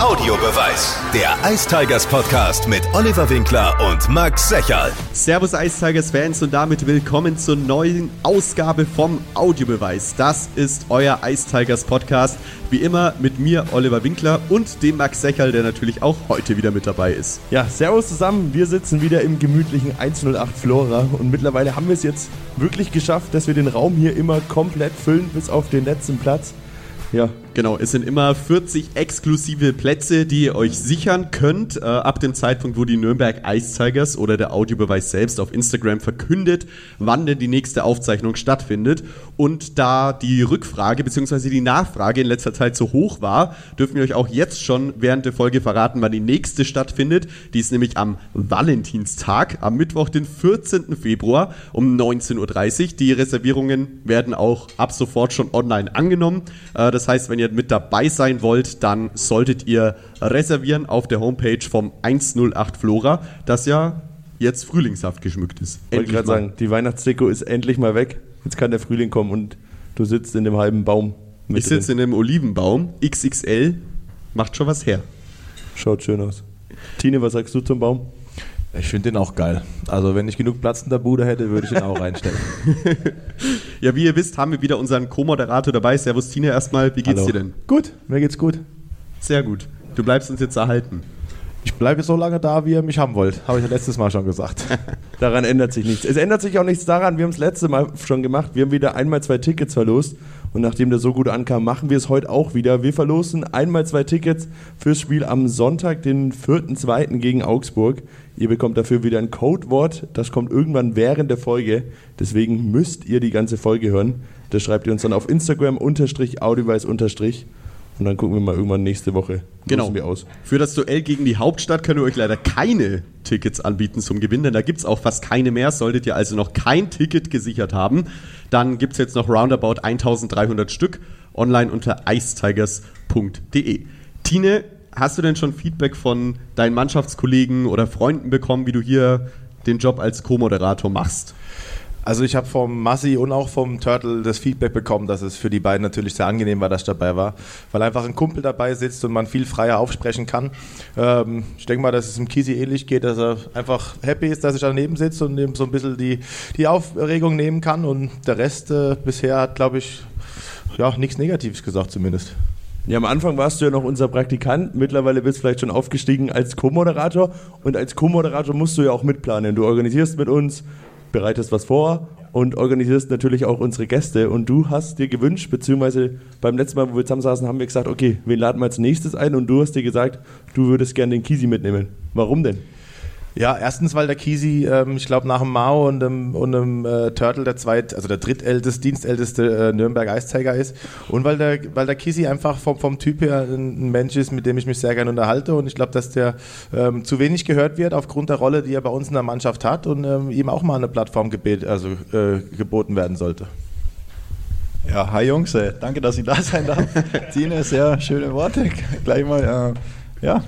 Audiobeweis. Der Ice Tigers Podcast mit Oliver Winkler und Max Secherl. Servus Ice Tigers Fans und damit willkommen zur neuen Ausgabe vom Audiobeweis. Das ist euer Ice Tigers Podcast. Wie immer mit mir, Oliver Winkler und dem Max Secherl, der natürlich auch heute wieder mit dabei ist. Ja, servus zusammen. Wir sitzen wieder im gemütlichen 108 Flora und mittlerweile haben wir es jetzt wirklich geschafft, dass wir den Raum hier immer komplett füllen bis auf den letzten Platz. Ja. Genau, es sind immer 40 exklusive Plätze, die ihr euch sichern könnt, äh, ab dem Zeitpunkt, wo die Nürnberg Ice Tigers oder der Audiobeweis selbst auf Instagram verkündet, wann denn die nächste Aufzeichnung stattfindet. Und da die Rückfrage bzw. die Nachfrage in letzter Zeit so hoch war, dürfen wir euch auch jetzt schon während der Folge verraten, wann die nächste stattfindet. Die ist nämlich am Valentinstag, am Mittwoch, den 14. Februar um 19.30 Uhr. Die Reservierungen werden auch ab sofort schon online angenommen. Äh, das heißt, wenn ihr mit dabei sein wollt, dann solltet ihr reservieren auf der Homepage vom 108 Flora, das ja jetzt Frühlingssaft geschmückt ist. Ich wollte gerade sagen, die Weihnachtsdeko ist endlich mal weg. Jetzt kann der Frühling kommen und du sitzt in dem halben Baum. Ich sitze in einem Olivenbaum, XXL, macht schon was her. Schaut schön aus. Tine, was sagst du zum Baum? Ich finde den auch geil. Also wenn ich genug Platz in der Bude hätte, würde ich den auch reinstellen. Ja, wie ihr wisst, haben wir wieder unseren Co-Moderator dabei. Servus Tina erstmal. Wie geht's Hallo. dir denn? Gut, mir geht's gut. Sehr gut. Du bleibst uns jetzt erhalten. Ich bleibe so lange da, wie ihr mich haben wollt. Habe ich ja letztes Mal schon gesagt. daran ändert sich nichts. Es ändert sich auch nichts daran. Wir haben es letzte Mal schon gemacht. Wir haben wieder einmal zwei Tickets verlost. Und nachdem der so gut ankam, machen wir es heute auch wieder. Wir verlosen einmal zwei Tickets fürs Spiel am Sonntag, den 4.2. gegen Augsburg. Ihr bekommt dafür wieder ein Codewort. Das kommt irgendwann während der Folge. Deswegen müsst ihr die ganze Folge hören. Das schreibt ihr uns dann auf Instagram unterstrich audioweis unterstrich. Und dann gucken wir mal irgendwann nächste Woche. Genau. Wir aus. Für das Duell gegen die Hauptstadt können wir euch leider keine Tickets anbieten zum Gewinn, denn da gibt es auch fast keine mehr. Solltet ihr also noch kein Ticket gesichert haben, dann gibt es jetzt noch roundabout 1300 Stück online unter icetigers.de. Tine, hast du denn schon Feedback von deinen Mannschaftskollegen oder Freunden bekommen, wie du hier den Job als Co-Moderator machst? Also ich habe vom Massi und auch vom Turtle das Feedback bekommen, dass es für die beiden natürlich sehr angenehm war, dass ich dabei war, weil einfach ein Kumpel dabei sitzt und man viel freier aufsprechen kann. Ähm, ich denke mal, dass es dem Kisi ähnlich geht, dass er einfach happy ist, dass ich daneben sitze und eben so ein bisschen die, die Aufregung nehmen kann und der Rest äh, bisher hat, glaube ich, ja, nichts Negatives gesagt zumindest. Ja, am Anfang warst du ja noch unser Praktikant, mittlerweile bist du vielleicht schon aufgestiegen als Co-Moderator und als Co-Moderator musst du ja auch mitplanen. Du organisierst mit uns, bereitest was vor und organisierst natürlich auch unsere Gäste. Und du hast dir gewünscht, beziehungsweise beim letzten Mal, wo wir zusammen saßen, haben wir gesagt, okay, wen laden wir als nächstes ein? Und du hast dir gesagt, du würdest gerne den Kisi mitnehmen. Warum denn? Ja, erstens, weil der Kisi, ähm, ich glaube, nach dem Mao und dem, und dem äh, Turtle der zweit, also der drittälteste, dienstälteste äh, Nürnberg Eiszeiger ist. Und weil der, weil der Kisi einfach vom, vom Typ her ein, Mensch ist, mit dem ich mich sehr gerne unterhalte. Und ich glaube, dass der ähm, zu wenig gehört wird aufgrund der Rolle, die er bei uns in der Mannschaft hat und ähm, ihm auch mal eine Plattform gebet, also, äh, geboten werden sollte. Ja, hi Jungs, äh, danke, dass ich da sein darf. Tine, sehr schöne Worte. Gleich mal, äh, ja,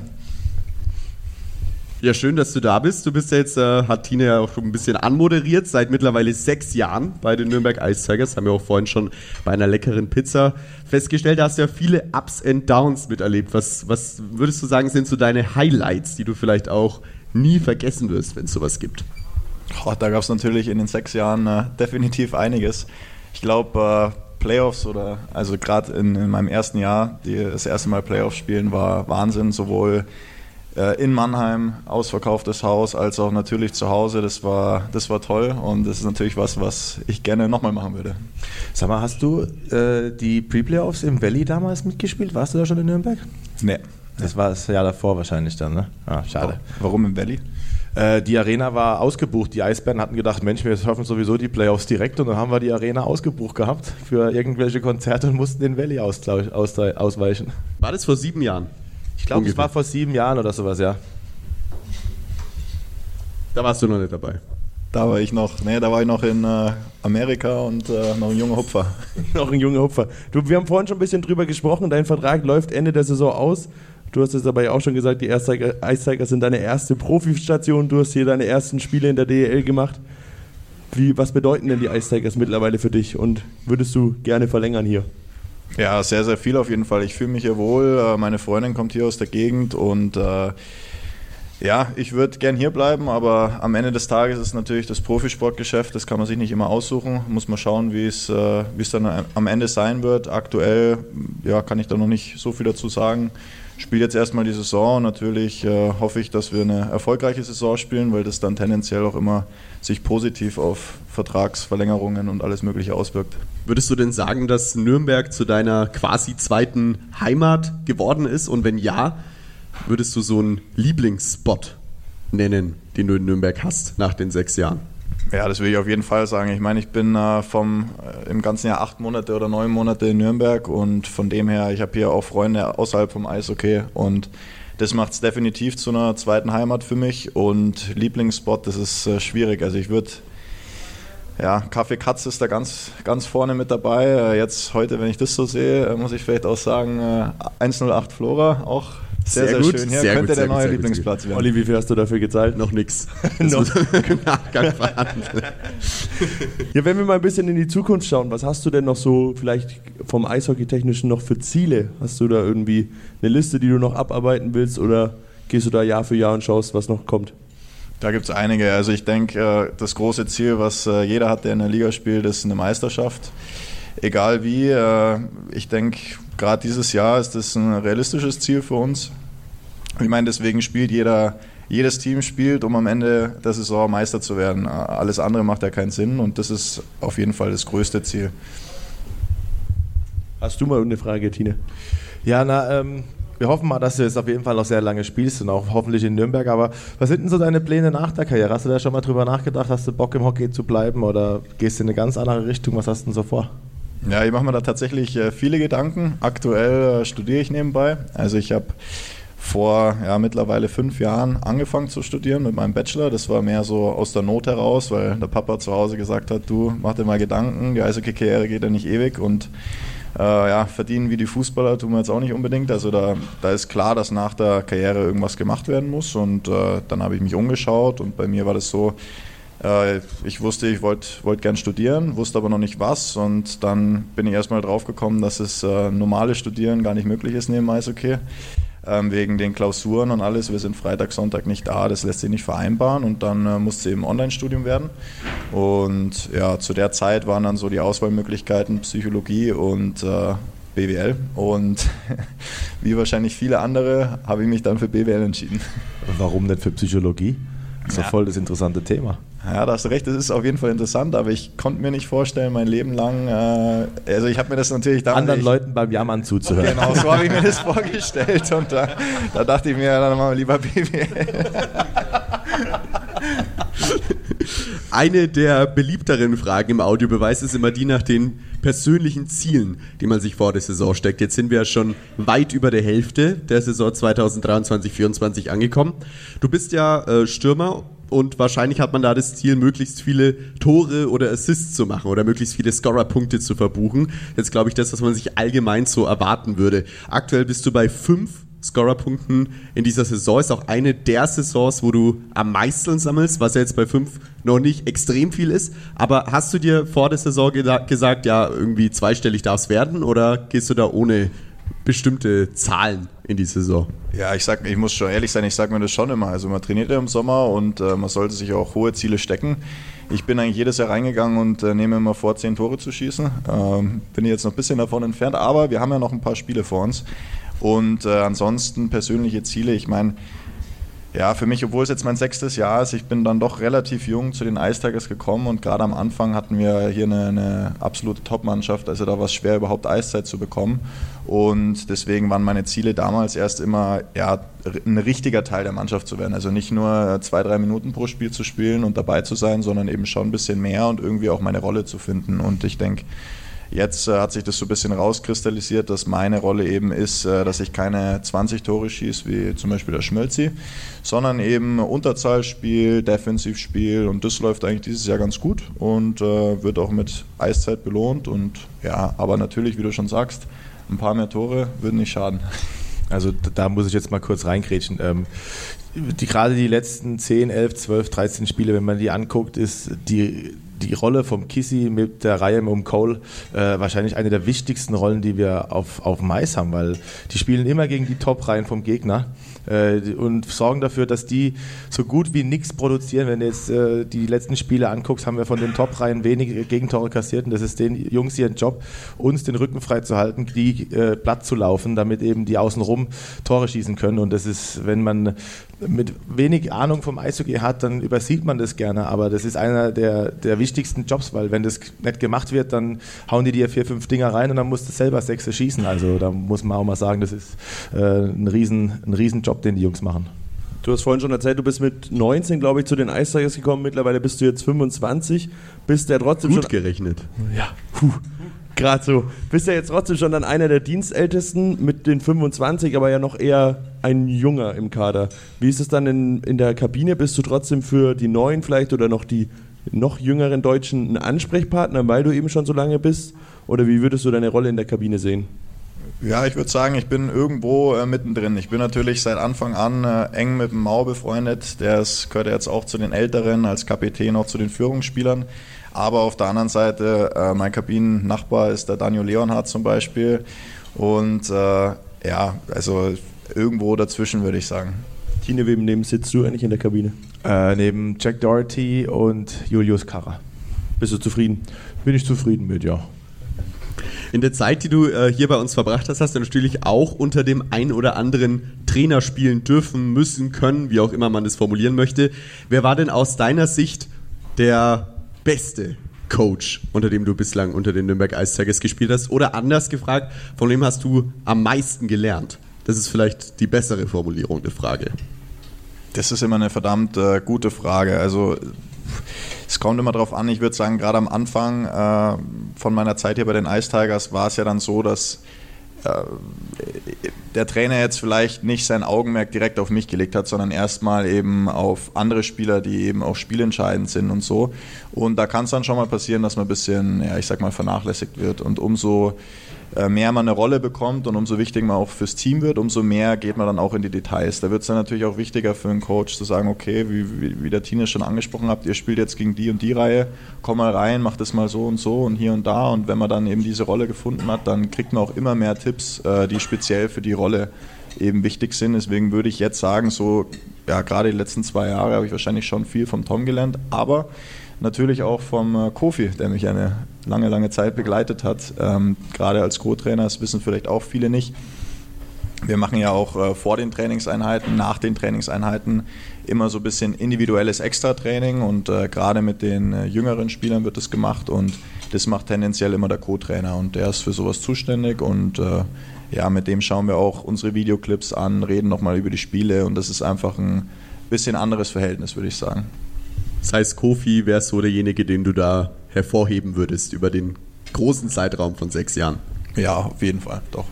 ja, schön, dass du da bist. Du bist ja jetzt, äh, hat Tine ja auch schon ein bisschen anmoderiert, seit mittlerweile sechs Jahren bei den Nürnberg Ice Tigers. Haben wir auch vorhin schon bei einer leckeren Pizza festgestellt. Da hast du ja viele Ups and Downs miterlebt. Was, was würdest du sagen, sind so deine Highlights, die du vielleicht auch nie vergessen wirst, wenn es sowas gibt? Oh, da gab es natürlich in den sechs Jahren äh, definitiv einiges. Ich glaube, äh, Playoffs oder also gerade in, in, meinem ersten Jahr, die, das erste Mal Playoffs spielen, war Wahnsinn, sowohl in Mannheim, ausverkauftes Haus, als auch natürlich zu Hause. Das war, das war toll und das ist natürlich was, was ich gerne nochmal machen würde. Sag mal, hast du äh, die Pre-Playoffs im Valley damals mitgespielt? Warst du da schon in Nürnberg? Nee. Das war das Jahr davor wahrscheinlich dann, ne? Ah, schade. Warum im Valley? Äh, die Arena war ausgebucht. Die Eisbären hatten gedacht, Mensch, wir schaffen sowieso die Playoffs direkt und dann haben wir die Arena ausgebucht gehabt für irgendwelche Konzerte und mussten den Valley ausweichen. War das vor sieben Jahren? Ich glaube, es war vor sieben Jahren oder sowas, ja. Da warst du noch nicht dabei. Da war ich noch, nee, da war ich noch in äh, Amerika und äh, noch ein junger Hupfer. noch ein junger Hupfer. Du, wir haben vorhin schon ein bisschen drüber gesprochen, dein Vertrag läuft Ende der Saison aus. Du hast es aber ja auch schon gesagt, die Eiszeiger sind deine erste Profistation. Du hast hier deine ersten Spiele in der DEL gemacht. Wie, was bedeuten denn die Eisteigers mittlerweile für dich und würdest du gerne verlängern hier? Ja, sehr, sehr viel auf jeden Fall. Ich fühle mich hier wohl. Äh, meine Freundin kommt hier aus der Gegend und äh, ja, ich würde gern hier bleiben, aber am Ende des Tages ist natürlich das Profisportgeschäft, das kann man sich nicht immer aussuchen. Muss man schauen, wie es, äh, es dann am Ende sein wird. Aktuell ja, kann ich da noch nicht so viel dazu sagen. Spiele jetzt erstmal die Saison. Natürlich äh, hoffe ich, dass wir eine erfolgreiche Saison spielen, weil das dann tendenziell auch immer sich positiv auf Vertragsverlängerungen und alles Mögliche auswirkt. Würdest du denn sagen, dass Nürnberg zu deiner quasi zweiten Heimat geworden ist? Und wenn ja, würdest du so einen Lieblingsspot nennen, den du in Nürnberg hast nach den sechs Jahren? Ja, das will ich auf jeden Fall sagen. Ich meine, ich bin äh, vom, äh, im ganzen Jahr acht Monate oder neun Monate in Nürnberg und von dem her, ich habe hier auch Freunde außerhalb vom Eishockey und das macht es definitiv zu einer zweiten Heimat für mich und Lieblingsspot, das ist äh, schwierig. Also ich würde ja, Kaffee Katz ist da ganz, ganz vorne mit dabei. Äh, jetzt heute, wenn ich das so sehe, äh, muss ich vielleicht auch sagen, 108 Flora, auch sehr, sehr, sehr schön. Hier sehr könnte gut, der neue gut, Lieblingsplatz werden. Olli, wie viel hast du dafür gezahlt? Noch nichts. Noch. ja, wenn wir mal ein bisschen in die Zukunft schauen, was hast du denn noch so vielleicht vom Eishockey-Technischen noch für Ziele? Hast du da irgendwie eine Liste, die du noch abarbeiten willst oder gehst du da Jahr für Jahr und schaust, was noch kommt? Da gibt es einige. Also ich denke, äh, das große Ziel, was äh, jeder hat, der in der Liga spielt, ist eine Meisterschaft. Egal wie. Äh, ich denke, gerade dieses Jahr ist das ein realistisches Ziel für uns. Ich meine, deswegen spielt jeder, jedes Team spielt, um am Ende der Saison Meister zu werden. Alles andere macht ja keinen Sinn und das ist auf jeden Fall das größte Ziel. Hast du mal eine Frage, Tine? Ja, na, ähm, wir hoffen mal, dass du jetzt auf jeden Fall noch sehr lange spielst und auch hoffentlich in Nürnberg. Aber was sind denn so deine Pläne nach der Karriere? Hast du da schon mal drüber nachgedacht? Hast du Bock im Hockey zu bleiben oder gehst du in eine ganz andere Richtung? Was hast du denn so vor? Ja, ich mache mir da tatsächlich äh, viele Gedanken. Aktuell äh, studiere ich nebenbei. Also ich habe vor ja, mittlerweile fünf Jahren angefangen zu studieren mit meinem Bachelor. Das war mehr so aus der Not heraus, weil der Papa zu Hause gesagt hat, du mach dir mal Gedanken, die Eishockey-Karriere geht ja nicht ewig und äh, ja, verdienen wie die Fußballer tun wir jetzt auch nicht unbedingt. Also da, da ist klar, dass nach der Karriere irgendwas gemacht werden muss und äh, dann habe ich mich umgeschaut und bei mir war das so, äh, ich wusste, ich wollte wollt gern studieren, wusste aber noch nicht was und dann bin ich erstmal drauf gekommen, dass es äh, normales Studieren gar nicht möglich ist neben Eishockey. Ähm, wegen den Klausuren und alles. Wir sind Freitag, Sonntag nicht da, das lässt sich nicht vereinbaren und dann äh, musste eben Online-Studium werden. Und ja, zu der Zeit waren dann so die Auswahlmöglichkeiten Psychologie und äh, BWL. Und wie wahrscheinlich viele andere habe ich mich dann für BWL entschieden. Warum nicht für Psychologie? Das ist ja. doch voll das interessante Thema. Ja, da hast du recht, das ist auf jeden Fall interessant, aber ich konnte mir nicht vorstellen, mein Leben lang, äh, also ich habe mir das natürlich dann... Anderen Leuten beim Jammern zuzuhören. Genau, so habe ich mir das vorgestellt und da, da dachte ich mir, dann machen wir lieber BWL. Eine der beliebteren Fragen im Audiobeweis ist immer die nach den persönlichen Zielen, die man sich vor der Saison steckt. Jetzt sind wir ja schon weit über der Hälfte der Saison 2023-2024 angekommen. Du bist ja äh, Stürmer und wahrscheinlich hat man da das Ziel, möglichst viele Tore oder Assists zu machen oder möglichst viele Scorer-Punkte zu verbuchen. Jetzt glaube ich das, was man sich allgemein so erwarten würde. Aktuell bist du bei fünf Scorerpunkten in dieser Saison. Ist auch eine der Saisons, wo du am meisten sammelst, was ja jetzt bei fünf noch nicht extrem viel ist. Aber hast du dir vor der Saison gesagt, ja, irgendwie zweistellig darf es werden oder gehst du da ohne bestimmte Zahlen in die Saison? Ja, ich sag, ich muss schon ehrlich sein, ich sage mir das schon immer. Also man trainiert ja im Sommer und äh, man sollte sich auch hohe Ziele stecken. Ich bin eigentlich jedes Jahr reingegangen und äh, nehme immer vor, zehn Tore zu schießen. Ähm, bin jetzt noch ein bisschen davon entfernt, aber wir haben ja noch ein paar Spiele vor uns. Und äh, ansonsten persönliche Ziele, ich meine, ja, für mich, obwohl es jetzt mein sechstes Jahr ist, ich bin dann doch relativ jung zu den Ice Tigers gekommen und gerade am Anfang hatten wir hier eine, eine absolute Top-Mannschaft, also da war es schwer, überhaupt Eiszeit zu bekommen. Und deswegen waren meine Ziele damals erst immer, ja, ein richtiger Teil der Mannschaft zu werden. Also nicht nur zwei, drei Minuten pro Spiel zu spielen und dabei zu sein, sondern eben schon ein bisschen mehr und irgendwie auch meine Rolle zu finden. Und ich denke, Jetzt äh, hat sich das so ein bisschen rauskristallisiert, dass meine Rolle eben ist, äh, dass ich keine 20 Tore schieße, wie zum Beispiel der Schmelzi, sondern eben Unterzahlspiel, Defensivspiel und das läuft eigentlich dieses Jahr ganz gut und äh, wird auch mit Eiszeit belohnt und ja, aber natürlich, wie du schon sagst, ein paar mehr Tore würden nicht schaden. Also da muss ich jetzt mal kurz reingrätschen. Ähm, die, gerade die letzten 10, 11, 12, 13 Spiele, wenn man die anguckt, ist die die Rolle vom Kissy mit der Reihe um Cole äh, wahrscheinlich eine der wichtigsten Rollen, die wir auf, auf Mais haben, weil die spielen immer gegen die Top-Reihen vom Gegner äh, und sorgen dafür, dass die so gut wie nichts produzieren. Wenn du jetzt äh, die letzten Spiele anguckst, haben wir von den Top-Reihen wenige Gegentore kassiert und das ist den Jungs hier ein Job, uns den Rücken frei zu halten, die äh, platt zu laufen, damit eben die außenrum Tore schießen können und das ist, wenn man mit wenig Ahnung vom Eishockey hat, dann übersieht man das gerne, aber das ist einer der, der wichtigsten Jobs, weil wenn das nicht gemacht wird, dann hauen die dir vier, fünf Dinger rein und dann musst du selber sechs schießen. Also da muss man auch mal sagen, das ist äh, ein, riesen, ein riesen Job, den die Jungs machen. Du hast vorhin schon erzählt, du bist mit 19, glaube ich, zu den Ice Tigers gekommen. Mittlerweile bist du jetzt 25. Bist der trotzdem Gut schon. gerechnet. Ja, puh. Gerade so. Bist ja jetzt trotzdem schon dann einer der Dienstältesten mit den 25, aber ja noch eher ein Junger im Kader. Wie ist es dann in, in der Kabine? Bist du trotzdem für die Neuen vielleicht oder noch die noch jüngeren Deutschen ein Ansprechpartner, weil du eben schon so lange bist? Oder wie würdest du deine Rolle in der Kabine sehen? Ja, ich würde sagen, ich bin irgendwo äh, mittendrin. Ich bin natürlich seit Anfang an äh, eng mit dem Mao befreundet. Der ist, gehört jetzt auch zu den Älteren, als Kapitän auch zu den Führungsspielern. Aber auf der anderen Seite, äh, mein Kabinennachbar ist der Daniel Leonhardt zum Beispiel. Und äh, ja, also irgendwo dazwischen würde ich sagen. Tine, wem neben sitzt du eigentlich in der Kabine? Äh, neben Jack Doherty und Julius Karrer. Bist du zufrieden? Bin ich zufrieden mit, ja. In der Zeit, die du äh, hier bei uns verbracht hast, hast du natürlich auch unter dem ein oder anderen Trainer spielen dürfen, müssen, können, wie auch immer man das formulieren möchte. Wer war denn aus deiner Sicht der beste Coach, unter dem du bislang unter den Nürnberg Ice Tigers gespielt hast? Oder anders gefragt, von wem hast du am meisten gelernt? Das ist vielleicht die bessere Formulierung der Frage. Das ist immer eine verdammt äh, gute Frage. Also es kommt immer darauf an, ich würde sagen, gerade am Anfang äh, von meiner Zeit hier bei den Ice Tigers war es ja dann so, dass äh, der Trainer jetzt vielleicht nicht sein Augenmerk direkt auf mich gelegt hat, sondern erstmal eben auf andere Spieler, die eben auch spielentscheidend sind und so. Und da kann es dann schon mal passieren, dass man ein bisschen, ja, ich sag mal, vernachlässigt wird. Und umso mehr man eine Rolle bekommt und umso wichtiger man auch fürs Team wird, umso mehr geht man dann auch in die Details. Da wird es dann natürlich auch wichtiger für einen Coach zu sagen, okay, wie, wie, wie der Tine schon angesprochen habt, ihr spielt jetzt gegen die und die Reihe, komm mal rein, mach das mal so und so und hier und da. Und wenn man dann eben diese Rolle gefunden hat, dann kriegt man auch immer mehr Tipps, äh, die speziell für die Rolle eben wichtig sind. Deswegen würde ich jetzt sagen, so, ja, gerade die letzten zwei Jahre habe ich wahrscheinlich schon viel vom Tom gelernt, aber natürlich auch vom äh, Kofi, der mich eine lange, lange Zeit begleitet hat. Ähm, gerade als Co-Trainer, das wissen vielleicht auch viele nicht. Wir machen ja auch äh, vor den Trainingseinheiten, nach den Trainingseinheiten immer so ein bisschen individuelles Extra-Training und äh, gerade mit den äh, jüngeren Spielern wird das gemacht und das macht tendenziell immer der Co-Trainer und der ist für sowas zuständig und äh, ja, mit dem schauen wir auch unsere Videoclips an, reden nochmal über die Spiele und das ist einfach ein bisschen anderes Verhältnis, würde ich sagen. Das heißt, Kofi wäre so derjenige, den du da hervorheben würdest über den großen Zeitraum von sechs Jahren. Ja, auf jeden Fall, doch.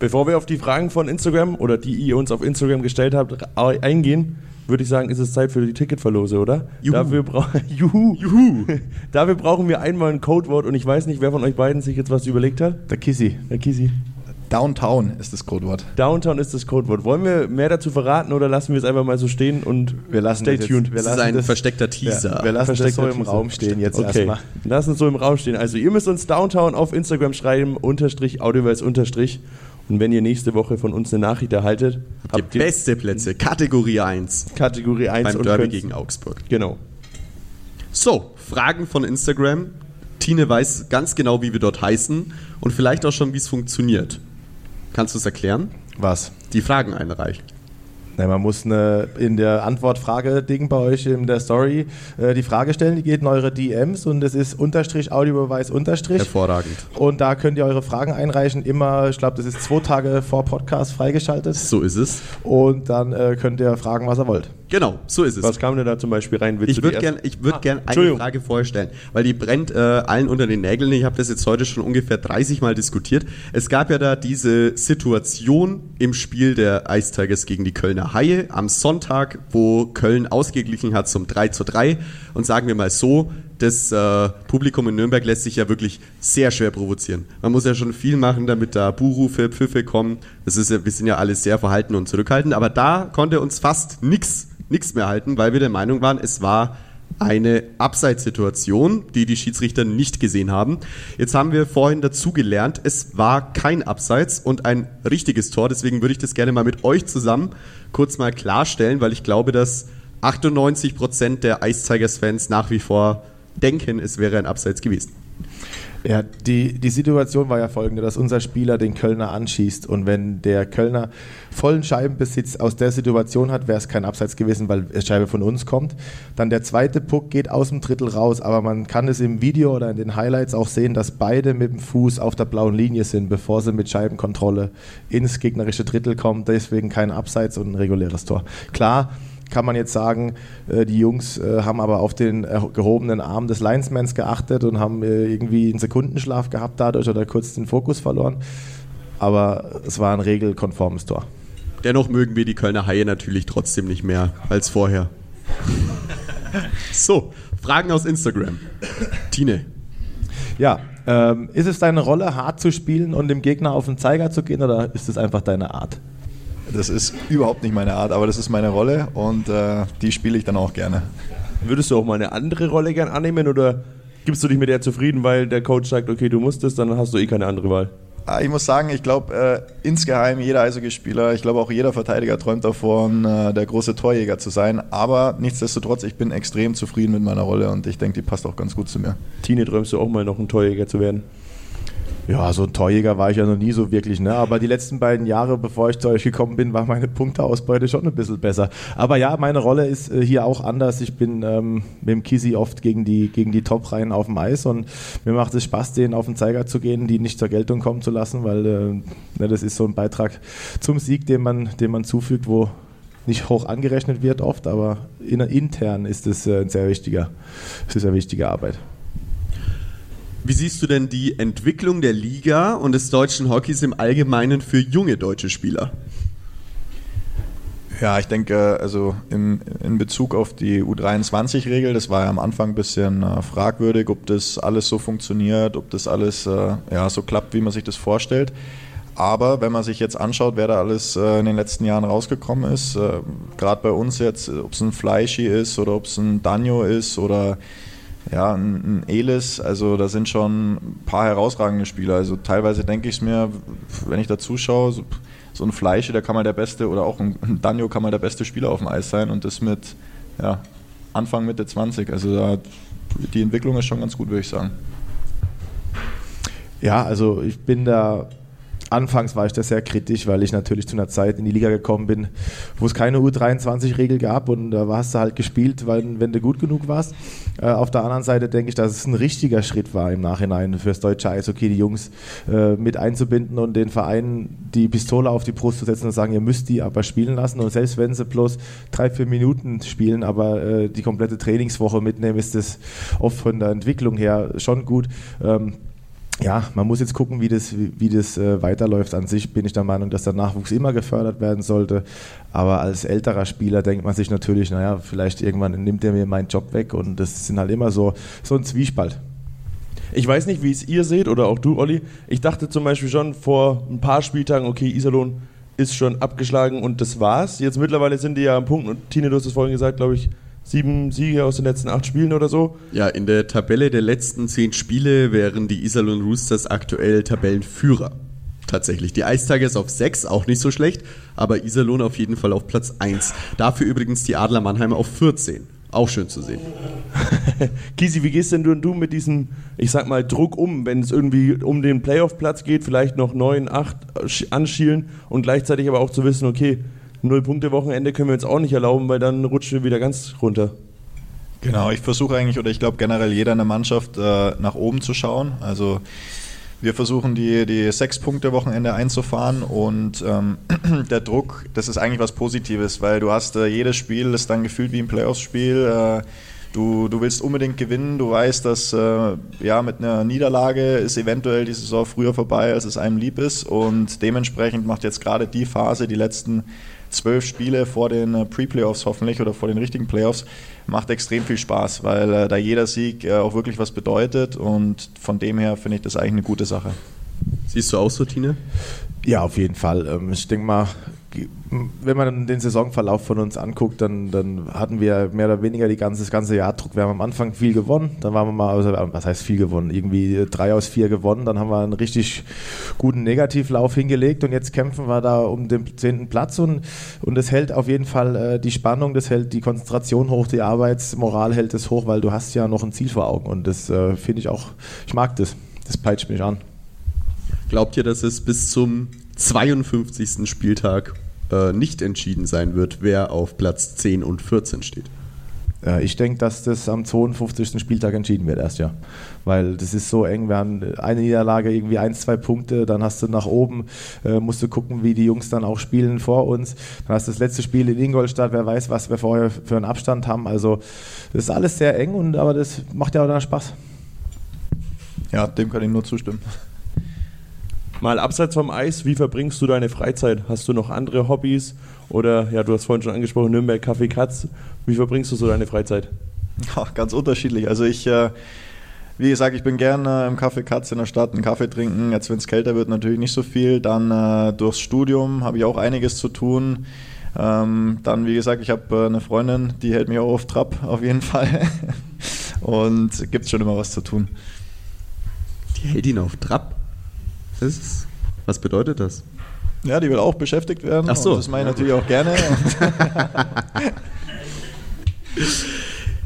Bevor wir auf die Fragen von Instagram oder die ihr uns auf Instagram gestellt habt, eingehen, würde ich sagen, ist es Zeit für die Ticketverlose, oder? Juhu. Dafür, bra Juhu. Juhu. Dafür brauchen wir einmal ein Codewort und ich weiß nicht, wer von euch beiden sich jetzt was überlegt hat. Der Kissy. Herr Kisi. Downtown ist das Codewort. Downtown ist das Codewort. Wollen wir mehr dazu verraten oder lassen wir es einfach mal so stehen und Wir lassen stay das jetzt- tuned? wir Das ist lassen ein das- versteckter Teaser. Ja, wir lassen das so im Teaser. Raum stehen jetzt Okay, erstmal. lass uns so im Raum stehen. Also ihr müsst uns Downtown auf Instagram schreiben, unterstrich, Audioverse, unterstrich. Und wenn ihr nächste Woche von uns eine Nachricht erhaltet, Die habt ihr beste Plätze, Kategorie 1 Kategorie 1 beim und Derby gegen Augsburg. Genau. So, Fragen von Instagram. Tine weiß ganz genau, wie wir dort heißen und vielleicht auch schon, wie es funktioniert. Kannst du es erklären? Was? Die Fragen einreichen. Na, man muss eine, in der Antwort-Frage-Ding bei euch in der Story äh, die Frage stellen, die geht in eure DMs und das ist Unterstrich, Audiobeweis, Unterstrich. Hervorragend. Und da könnt ihr eure Fragen einreichen, immer, ich glaube, das ist zwei Tage vor Podcast freigeschaltet. So ist es. Und dann äh, könnt ihr fragen, was ihr wollt. Genau, so ist es. Was kam denn da zum Beispiel rein? Willst Ich würde erst- gern, ich würd gern eine. Frage vorher stellen, weil die brennt äh, allen unter den Nägeln. Ich habe das jetzt heute schon ungefähr 30 Mal diskutiert. Es gab ja da diese Situation im Spiel der Ice Tigers gegen die Kölner Haie am Sonntag, wo Köln ausgeglichen hat zum 3 zu 3. Und sagen wir mal so, das äh, Publikum in Nürnberg lässt sich ja wirklich sehr schwer provozieren. Man muss ja schon viel machen, damit da Buhrufe, Pfiffe kommen. Das ist ja, wir sind ja alle sehr verhalten und zurückhaltend, aber da konnte uns fast nichts nichts mehr halten, weil wir der Meinung waren, es war eine Abseitssituation, die die Schiedsrichter nicht gesehen haben. Jetzt haben wir vorhin dazu gelernt, es war kein Abseits und ein richtiges Tor. Deswegen würde ich das gerne mal mit euch zusammen kurz mal klarstellen, weil ich glaube, dass 98 Prozent der Ice Tigers-Fans nach wie vor denken, es wäre ein Abseits gewesen. Ja, die, die Situation war ja folgende, dass unser Spieler den Kölner anschießt und wenn der Kölner vollen Scheibenbesitz aus der Situation hat, wäre es kein Abseits gewesen, weil die Scheibe von uns kommt. Dann der zweite Puck geht aus dem Drittel raus, aber man kann es im Video oder in den Highlights auch sehen, dass beide mit dem Fuß auf der blauen Linie sind, bevor sie mit Scheibenkontrolle ins gegnerische Drittel kommen. Deswegen kein Abseits und ein reguläres Tor. Klar, kann man jetzt sagen, äh, die Jungs äh, haben aber auf den gehobenen Arm des Linesmans geachtet und haben äh, irgendwie einen Sekundenschlaf gehabt dadurch oder kurz den Fokus verloren. Aber es war ein regelkonformes Tor. Dennoch mögen wir die Kölner Haie natürlich trotzdem nicht mehr als vorher. so, Fragen aus Instagram. Tine. Ja, ähm, ist es deine Rolle, hart zu spielen und dem Gegner auf den Zeiger zu gehen oder ist es einfach deine Art? Das ist überhaupt nicht meine Art, aber das ist meine Rolle und äh, die spiele ich dann auch gerne. Würdest du auch mal eine andere Rolle gern annehmen oder gibst du dich mit der zufrieden, weil der Coach sagt, okay, du musst es, dann hast du eh keine andere Wahl? Ah, ich muss sagen, ich glaube, äh, insgeheim jeder Eishockeyspieler, ich glaube auch jeder Verteidiger träumt davon, äh, der große Torjäger zu sein. Aber nichtsdestotrotz, ich bin extrem zufrieden mit meiner Rolle und ich denke, die passt auch ganz gut zu mir. Tine, träumst du auch mal noch ein Torjäger zu werden? Ja, so ein Torjäger war ich ja noch nie so wirklich, ne? Aber die letzten beiden Jahre, bevor ich zu euch gekommen bin, war meine Punkteausbeute schon ein bisschen besser. Aber ja, meine Rolle ist äh, hier auch anders. Ich bin ähm, mit dem Kisi oft gegen die, gegen die Top-Reihen auf dem Eis und mir macht es Spaß, denen auf den Zeiger zu gehen, die nicht zur Geltung kommen zu lassen, weil äh, ne, das ist so ein Beitrag zum Sieg, den man, den man zufügt, wo nicht hoch angerechnet wird oft, aber in, intern ist es äh, sehr wichtiger, ist eine wichtige Arbeit. Wie siehst du denn die Entwicklung der Liga und des deutschen Hockeys im Allgemeinen für junge deutsche Spieler? Ja, ich denke, also in, in Bezug auf die U23-Regel, das war ja am Anfang ein bisschen äh, fragwürdig, ob das alles so funktioniert, ob das alles äh, ja, so klappt, wie man sich das vorstellt. Aber wenn man sich jetzt anschaut, wer da alles äh, in den letzten Jahren rausgekommen ist, äh, gerade bei uns jetzt, ob es ein Fleischi ist oder ob es ein Danjo ist oder ja, ein, ein Elis, also da sind schon ein paar herausragende Spieler. Also teilweise denke ich es mir, wenn ich da zuschaue, so, so, ein Fleische, der kann mal der beste, oder auch ein, ein Danjo kann mal der beste Spieler auf dem Eis sein und das mit ja, Anfang, Mitte 20. Also da, die Entwicklung ist schon ganz gut, würde ich sagen. Ja, also ich bin da Anfangs war ich da sehr kritisch, weil ich natürlich zu einer Zeit in die Liga gekommen bin, wo es keine U23-Regel gab und da hast du halt gespielt, weil, wenn du gut genug warst. Äh, auf der anderen Seite denke ich, dass es ein richtiger Schritt war im Nachhinein fürs deutsche Eishockey, die Jungs äh, mit einzubinden und den Vereinen die Pistole auf die Brust zu setzen und sagen, ihr müsst die aber spielen lassen und selbst wenn sie bloß drei, vier Minuten spielen, aber äh, die komplette Trainingswoche mitnehmen, ist das oft von der Entwicklung her schon gut. Ähm, ja, man muss jetzt gucken, wie das, wie, wie das äh, weiterläuft. An sich bin ich der Meinung, dass der Nachwuchs immer gefördert werden sollte. Aber als älterer Spieler denkt man sich natürlich, naja, vielleicht irgendwann nimmt er mir meinen Job weg. Und das sind halt immer so, so ein Zwiespalt. Ich weiß nicht, wie es ihr seht oder auch du, Olli. Ich dachte zum Beispiel schon vor ein paar Spieltagen, okay, Iserlohn ist schon abgeschlagen und das war's. Jetzt mittlerweile sind die ja am Punkt und Tine, du hast es vorhin gesagt, glaube ich, sieben Siege aus den letzten acht Spielen oder so. Ja, in der Tabelle der letzten zehn Spiele wären die Iserlohn Roosters aktuell Tabellenführer. Tatsächlich. Die Ice Tigers auf sechs, auch nicht so schlecht, aber Iserlohn auf jeden Fall auf Platz 1. Dafür übrigens die Adler Mannheim auf 14. Auch schön zu sehen. Kisi, wie gehst denn du, du mit diesem, ich sag mal, Druck um, wenn es irgendwie um den Playoff-Platz geht, vielleicht noch 9, 8 anschielen und gleichzeitig aber auch zu wissen, okay, Null-Punkte-Wochenende können wir uns auch nicht erlauben, weil dann rutschen wir wieder ganz runter. Genau, ich versuche eigentlich, oder ich glaube generell jeder in der Mannschaft äh, nach oben zu schauen. Also wir versuchen die, die sechs Punkte Wochenende einzufahren und ähm, der Druck, das ist eigentlich was Positives, weil du hast äh, jedes Spiel ist dann gefühlt wie ein Playoffs-Spiel. Äh, du, du willst unbedingt gewinnen, du weißt, dass äh, ja mit einer Niederlage ist eventuell die Saison früher vorbei, als es einem lieb ist und dementsprechend macht jetzt gerade die Phase, die letzten zwölf Spiele vor den äh, Pre-Playoffs hoffentlich oder vor den richtigen Playoffs macht extrem viel Spaß, weil äh, da jeder Sieg äh, auch wirklich was bedeutet und von dem her finde ich das eigentlich eine gute Sache. Siehst du auch so, Tine? Ja, auf jeden Fall. Ähm, ich denke mal, wenn man den Saisonverlauf von uns anguckt, dann, dann hatten wir mehr oder weniger ganze, das ganze Jahr Druck. Wir haben am Anfang viel gewonnen, dann waren wir mal, also, was heißt viel gewonnen? Irgendwie drei aus vier gewonnen, dann haben wir einen richtig guten Negativlauf hingelegt und jetzt kämpfen wir da um den zehnten Platz und, und das hält auf jeden Fall äh, die Spannung, das hält die Konzentration hoch, die Arbeitsmoral hält es hoch, weil du hast ja noch ein Ziel vor Augen und das äh, finde ich auch, ich mag das, das peitscht mich an. Glaubt ihr, dass es bis zum 52. Spieltag äh, nicht entschieden sein wird, wer auf Platz 10 und 14 steht. Äh, ich denke, dass das am 52. Spieltag entschieden wird erst, ja. Weil das ist so eng. Wir haben eine Niederlage, irgendwie ein, zwei Punkte, dann hast du nach oben, äh, musst du gucken, wie die Jungs dann auch spielen vor uns. Dann hast du das letzte Spiel in Ingolstadt, wer weiß, was wir vorher für einen Abstand haben. Also das ist alles sehr eng, und, aber das macht ja auch dann Spaß. Ja, dem kann ich nur zustimmen. Mal abseits vom Eis, wie verbringst du deine Freizeit? Hast du noch andere Hobbys? Oder, ja, du hast vorhin schon angesprochen, Nürnberg Kaffee Katz. Wie verbringst du so deine Freizeit? Ja, ganz unterschiedlich. Also ich, äh, wie gesagt, ich bin gerne äh, im Kaffee Katz in der Stadt einen Kaffee trinken. Jetzt, wenn es kälter wird, natürlich nicht so viel. Dann äh, durchs Studium habe ich auch einiges zu tun. Ähm, dann, wie gesagt, ich habe äh, eine Freundin, die hält mich auch auf Trab, auf jeden Fall. Und gibt schon immer was zu tun. Die hält ihn auf Trab? Ist, was bedeutet das? Ja, die will auch beschäftigt werden. Ach so. das mache ich natürlich auch gerne.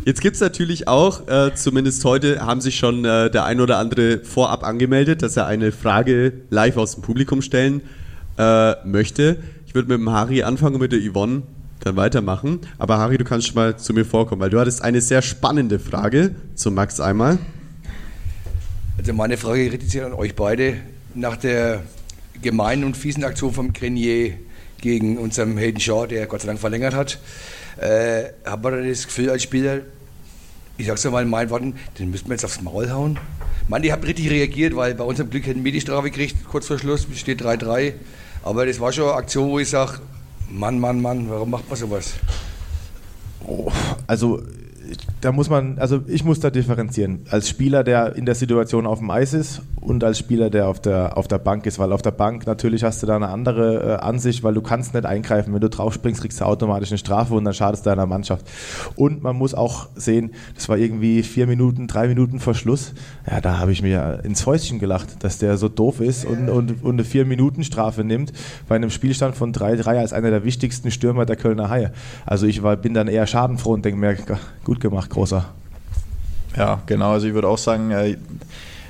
Jetzt gibt es natürlich auch, äh, zumindest heute haben sich schon äh, der ein oder andere vorab angemeldet, dass er eine Frage live aus dem Publikum stellen äh, möchte. Ich würde mit dem Harry anfangen und mit der Yvonne dann weitermachen. Aber Harry, du kannst schon mal zu mir vorkommen, weil du hattest eine sehr spannende Frage zu Max einmal. Also meine Frage richtet sich an euch beide nach der gemeinen und fiesen Aktion vom Grenier gegen unseren Hayden Shaw, der Gott sei Dank verlängert hat, äh, hat man das Gefühl als Spieler, ich sag's mal in meinen Worten, den müssten wir jetzt aufs Maul hauen. Mann, die haben richtig reagiert, weil bei unserem Glück hätten wir die Strafe gekriegt, kurz vor Schluss, steht 3-3. Aber das war schon eine Aktion, wo ich sage, Mann, Mann, Mann, warum macht man sowas? Oh, also da muss man, also ich muss da differenzieren. Als Spieler, der in der Situation auf dem Eis ist und als Spieler, der auf der, auf der Bank ist, weil auf der Bank natürlich hast du da eine andere äh, Ansicht, weil du kannst nicht eingreifen. Wenn du drauf springst, kriegst du automatisch eine Strafe und dann schadest du deiner Mannschaft. Und man muss auch sehen, das war irgendwie vier Minuten, drei Minuten vor Schluss. Ja, da habe ich mir ins Fäustchen gelacht, dass der so doof ist und, und, und eine vier Minuten Strafe nimmt bei einem Spielstand von 3-3 als einer der wichtigsten Stürmer der Kölner Haie. Also ich war, bin dann eher schadenfroh und denke mir, gut gemacht, großer. Ja, genau. Also ich würde auch sagen, äh,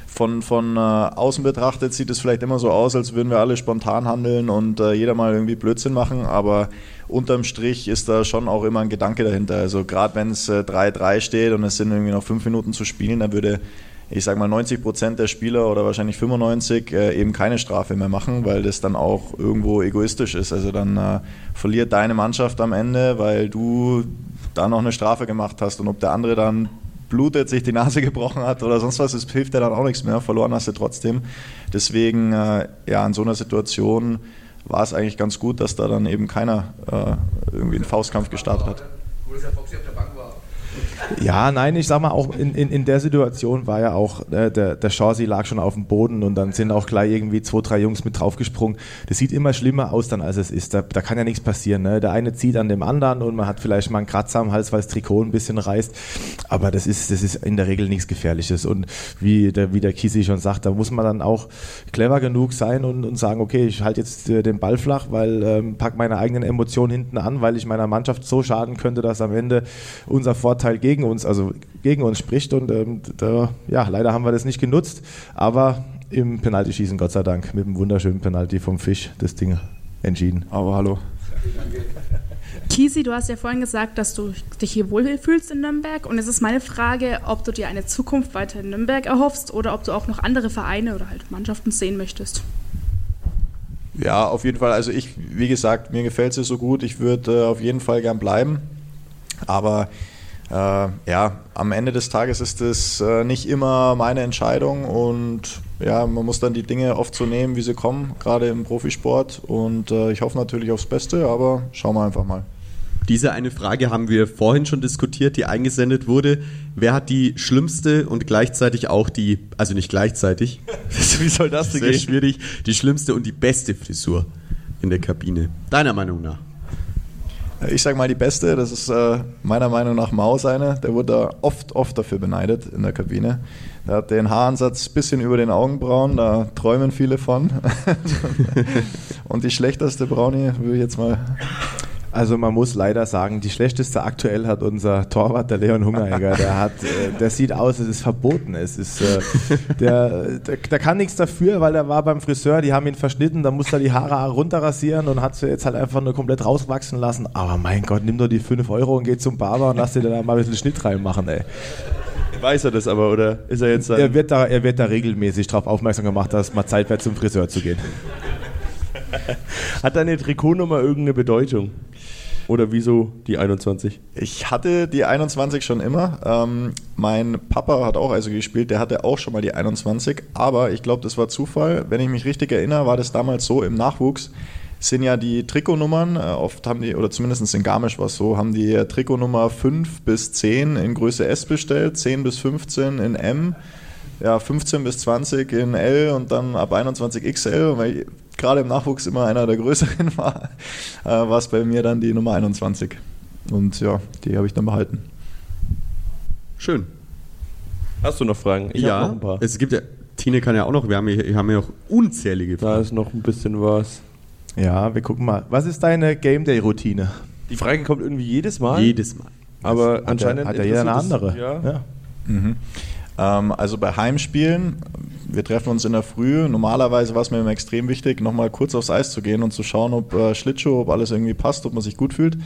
von, von äh, außen betrachtet sieht es vielleicht immer so aus, als würden wir alle spontan handeln und äh, jeder mal irgendwie Blödsinn machen, aber unterm Strich ist da schon auch immer ein Gedanke dahinter. Also gerade wenn es 3-3 steht und es sind irgendwie noch fünf Minuten zu spielen, dann würde ich sage mal 90 Prozent der Spieler oder wahrscheinlich 95 äh, eben keine Strafe mehr machen, weil das dann auch irgendwo egoistisch ist. Also dann äh, verliert deine Mannschaft am Ende, weil du da noch eine Strafe gemacht hast und ob der andere dann blutet, sich die Nase gebrochen hat oder sonst was, das hilft dir dann auch nichts mehr. Verloren hast du trotzdem. Deswegen, äh, ja, in so einer Situation war es eigentlich ganz gut, dass da dann eben keiner äh, irgendwie einen Faustkampf gestartet hat. Wo das Foxy auf der Bank war. Ja, nein, ich sag mal, auch in, in, in der Situation war ja auch, äh, der, der Chaucy lag schon auf dem Boden und dann sind auch gleich irgendwie zwei, drei Jungs mit draufgesprungen. Das sieht immer schlimmer aus dann, als es ist. Da, da kann ja nichts passieren. Ne? Der eine zieht an dem anderen und man hat vielleicht mal einen Kratzer am Hals, weil das Trikot ein bisschen reißt. Aber das ist, das ist in der Regel nichts Gefährliches. Und wie der, wie der Kisi schon sagt, da muss man dann auch clever genug sein und, und sagen, okay, ich halte jetzt äh, den Ball flach, weil ähm, pack meine eigenen Emotionen hinten an, weil ich meiner Mannschaft so schaden könnte, dass am Ende unser Vorteil gegen uns, also gegen uns spricht. Und ähm, da, ja, leider haben wir das nicht genutzt. Aber im Penaltyschießen, Gott sei Dank, mit einem wunderschönen Penalty vom Fisch das Ding entschieden. Aber hallo. Kisi, du hast ja vorhin gesagt, dass du dich hier wohlfühlst in Nürnberg. Und es ist meine Frage, ob du dir eine Zukunft weiter in Nürnberg erhoffst oder ob du auch noch andere Vereine oder halt Mannschaften sehen möchtest. Ja, auf jeden Fall. Also ich, wie gesagt, mir gefällt es so gut. Ich würde äh, auf jeden Fall gern bleiben. Aber äh, ja, am Ende des Tages ist es äh, nicht immer meine Entscheidung und ja, man muss dann die Dinge oft so nehmen, wie sie kommen, gerade im Profisport. Und äh, ich hoffe natürlich aufs Beste, aber schauen wir einfach mal. Diese eine Frage haben wir vorhin schon diskutiert, die eingesendet wurde. Wer hat die schlimmste und gleichzeitig auch die, also nicht gleichzeitig, wie soll das denn Sehr gehen? schwierig, die schlimmste und die beste Frisur? in der Kabine? Deiner Meinung nach? Ich sag mal die beste, das ist äh, meiner Meinung nach Maus eine. Der wurde da oft, oft dafür beneidet in der Kabine. Der hat den Haaransatz ein bisschen über den Augenbrauen, da träumen viele von. Und die schlechteste Brownie würde ich jetzt mal Also man muss leider sagen, die schlechteste aktuell hat unser Torwart, der Leon Hungeregger. Der hat, äh, der sieht aus, es ist verboten. Es ist, äh, der, der, der kann nichts dafür, weil er war beim Friseur, die haben ihn verschnitten, da musste er die Haare runterrasieren und hat sie jetzt halt einfach nur komplett rauswachsen lassen. Aber mein Gott, nimm doch die 5 Euro und geh zum Barber und lass dir da mal ein bisschen Schnitt reinmachen, ey. Weiß er das aber, oder ist er jetzt Er wird da, er wird da regelmäßig darauf aufmerksam gemacht, dass es mal Zeit wird, zum Friseur zu gehen. Hat deine Trikotnummer irgendeine Bedeutung? Oder wieso die 21? Ich hatte die 21 schon immer. Ähm, mein Papa hat auch also gespielt, der hatte auch schon mal die 21, aber ich glaube, das war Zufall. Wenn ich mich richtig erinnere, war das damals so im Nachwuchs. Sind ja die Trikotnummern, äh, oft haben die, oder zumindest in Garmisch war es so, haben die Trikotnummer 5 bis 10 in Größe S bestellt, 10 bis 15 in M, ja, 15 bis 20 in L und dann ab 21 XL. Gerade im Nachwuchs immer einer der größeren war, äh, war es bei mir dann die Nummer 21. Und ja, die habe ich dann behalten. Schön. Hast du noch Fragen? Ich ja, noch ein paar. es gibt ja, Tine kann ja auch noch, wir haben hier, wir haben ja noch unzählige Da Fragen. ist noch ein bisschen was. Ja, wir gucken mal. Was ist deine Game Day Routine? Die Frage kommt irgendwie jedes Mal. Jedes Mal. aber Hat anscheinend hat ja jeder eine andere. Ja. Ja. Mhm. Ähm, also bei Heimspielen, wir treffen uns in der Früh. Normalerweise war es mir immer extrem wichtig, nochmal kurz aufs Eis zu gehen und zu schauen, ob äh, Schlittschuh, ob alles irgendwie passt, ob man sich gut fühlt.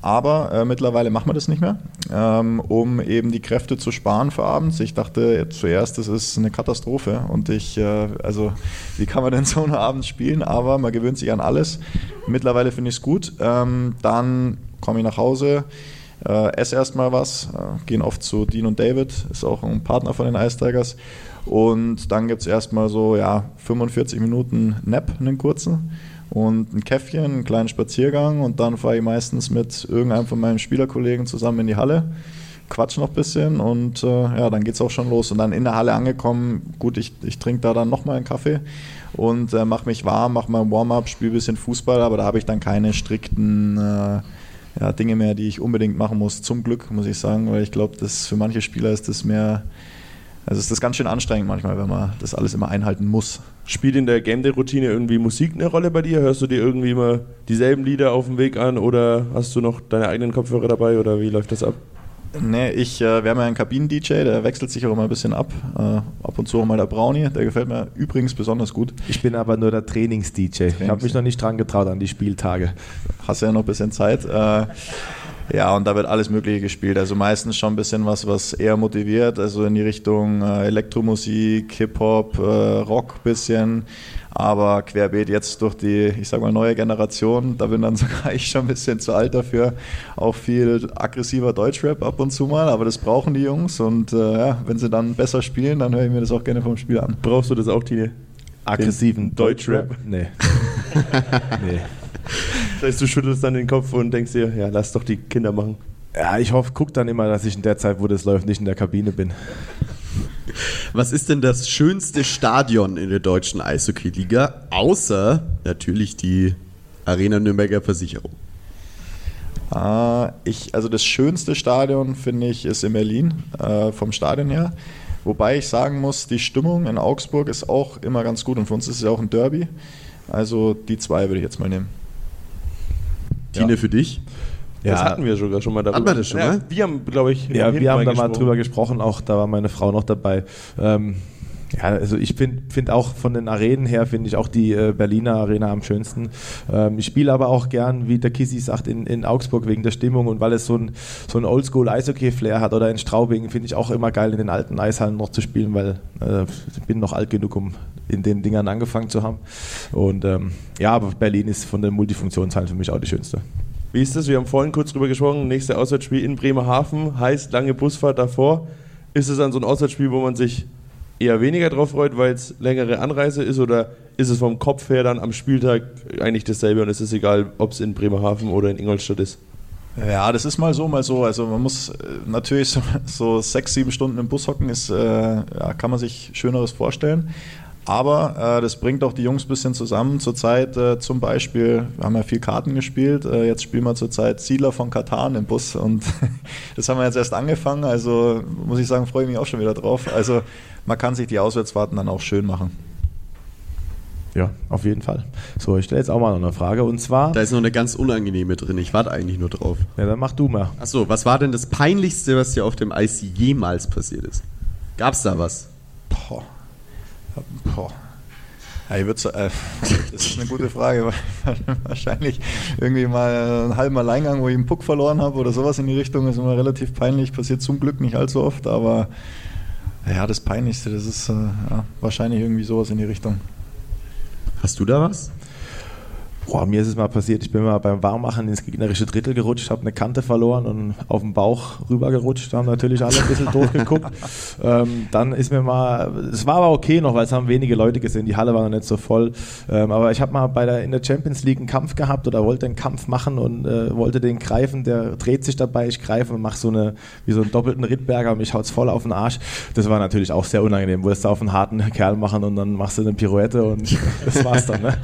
Aber äh, mittlerweile machen wir das nicht mehr, ähm, um eben die Kräfte zu sparen für abends. Ich dachte zuerst, das ist eine Katastrophe und ich, äh, also wie kann man denn so einen Abend spielen? Aber man gewöhnt sich an alles. Mittlerweile finde ich es gut. Ähm, dann komme ich nach Hause, äh, esse erstmal was, äh, gehen oft zu Dean und David, ist auch ein Partner von den Ice Tigers. Und dann gibt es erstmal so ja, 45 Minuten Nap, einen kurzen. Und ein Käffchen, einen kleinen Spaziergang und dann fahre ich meistens mit irgendeinem von meinen Spielerkollegen zusammen in die Halle, quatsch noch ein bisschen und äh, ja, dann geht es auch schon los. Und dann in der Halle angekommen, gut, ich, ich trinke da dann nochmal einen Kaffee und äh, mache mich warm, mache mal Warm-up, spiele ein bisschen Fußball, aber da habe ich dann keine strikten äh, ja, Dinge mehr, die ich unbedingt machen muss. Zum Glück, muss ich sagen, weil ich glaube, für manche Spieler ist das mehr, also ist das ganz schön anstrengend manchmal, wenn man das alles immer einhalten muss. Spielt in der Game Day Routine irgendwie Musik eine Rolle bei dir? Hörst du dir irgendwie immer dieselben Lieder auf dem Weg an oder hast du noch deine eigenen Kopfhörer dabei oder wie läuft das ab? Nee, ich, äh, wir haben ja einen Kabinen-DJ, der wechselt sich auch immer ein bisschen ab. Äh, ab und zu auch mal der Brownie, der gefällt mir übrigens besonders gut. Ich bin aber nur der Trainings-DJ. Ich habe mich noch nicht dran getraut an die Spieltage. Hast ja noch ein bisschen Zeit. Äh, ja, und da wird alles Mögliche gespielt. Also meistens schon ein bisschen was, was eher motiviert, also in die Richtung äh, Elektromusik, Hip-Hop, äh, Rock ein bisschen. Aber querbeet jetzt durch die, ich sag mal, neue Generation, da bin dann sogar ich schon ein bisschen zu alt dafür. Auch viel aggressiver Deutschrap ab und zu mal, aber das brauchen die Jungs. Und äh, ja, wenn sie dann besser spielen, dann höre ich mir das auch gerne vom Spiel an. Brauchst du das auch, Tine? Aggressiven Deutschrap? Nee. nee. Das heißt, du schüttelst dann den Kopf und denkst dir, ja, lass doch die Kinder machen. Ja, ich hoffe, guck dann immer, dass ich in der Zeit, wo das läuft, nicht in der Kabine bin. Was ist denn das schönste Stadion in der deutschen Eishockey-Liga? Außer natürlich die Arena Nürnberger Versicherung. Äh, ich, also das schönste Stadion, finde ich, ist in Berlin, äh, vom Stadion her. Wobei ich sagen muss, die Stimmung in Augsburg ist auch immer ganz gut und für uns ist es ja auch ein Derby. Also die zwei würde ich jetzt mal nehmen. Tine, für dich? Das hatten wir sogar schon mal darüber. Hatten wir das schon ja, mal? Wir haben, glaube ich, Ja, wir haben da mal gesprochen. drüber gesprochen, auch da war meine Frau noch dabei. Ähm, ja, also ich finde find auch von den Arenen her, finde ich auch die äh, Berliner Arena am schönsten. Ähm, ich spiele aber auch gern, wie der Kissi sagt, in, in Augsburg wegen der Stimmung und weil es so ein, so ein Oldschool-Eishockey-Flair hat oder in Straubing, finde ich auch immer geil, in den alten Eishallen noch zu spielen, weil äh, ich bin noch alt genug, um in den Dingern angefangen zu haben. Und ähm, ja, aber Berlin ist von den Multifunktionshallen für mich auch die schönste. Wie ist das? Wir haben vorhin kurz drüber gesprochen. Nächste Auswärtsspiel in Bremerhaven heißt lange Busfahrt davor. Ist es dann so ein Auswärtsspiel, wo man sich eher weniger drauf freut, weil es längere Anreise ist? Oder ist es vom Kopf her dann am Spieltag eigentlich dasselbe und es ist egal, ob es in Bremerhaven oder in Ingolstadt ist? Ja, das ist mal so, mal so. Also man muss äh, natürlich so, so sechs, sieben Stunden im Bus hocken, ist, äh, ja, kann man sich Schöneres vorstellen. Aber äh, das bringt auch die Jungs ein bisschen zusammen. Zurzeit äh, zum Beispiel, wir haben ja viel Karten gespielt, äh, jetzt spielen wir zurzeit Siedler von Katan im Bus und das haben wir jetzt erst angefangen. Also muss ich sagen, freue ich mich auch schon wieder drauf. Also man kann sich die Auswärtsfahrten dann auch schön machen. Ja, auf jeden Fall. So, ich stelle jetzt auch mal noch eine Frage und zwar. Da ist noch eine ganz unangenehme drin. Ich warte eigentlich nur drauf. Ja, dann mach du mal. Achso, was war denn das Peinlichste, was dir auf dem Eis jemals passiert ist? Gab's da was? Boah. Boah. Ja, ich würd, äh, das ist eine gute Frage, weil wahrscheinlich irgendwie mal einen halben Alleingang, wo ich einen Puck verloren habe oder sowas in die Richtung, ist immer relativ peinlich. Passiert zum Glück nicht allzu oft, aber ja, das Peinlichste, das ist äh, ja, wahrscheinlich irgendwie sowas in die Richtung. Hast du da was? Boah, mir ist es mal passiert, ich bin mal beim Warmmachen ins gegnerische Drittel gerutscht, habe eine Kante verloren und auf den Bauch rübergerutscht. Da haben natürlich alle ein bisschen doof geguckt. Ähm, dann ist mir mal, es war aber okay noch, weil es haben wenige Leute gesehen, die Halle war noch nicht so voll. Ähm, aber ich habe mal bei der, in der Champions League einen Kampf gehabt oder wollte einen Kampf machen und äh, wollte den greifen. Der dreht sich dabei, ich greife und mache so eine, wie so einen doppelten Rittberger und mich haut's voll auf den Arsch. Das war natürlich auch sehr unangenehm. Wolltest du auf einen harten Kerl machen und dann machst du eine Pirouette und das war's dann, ne?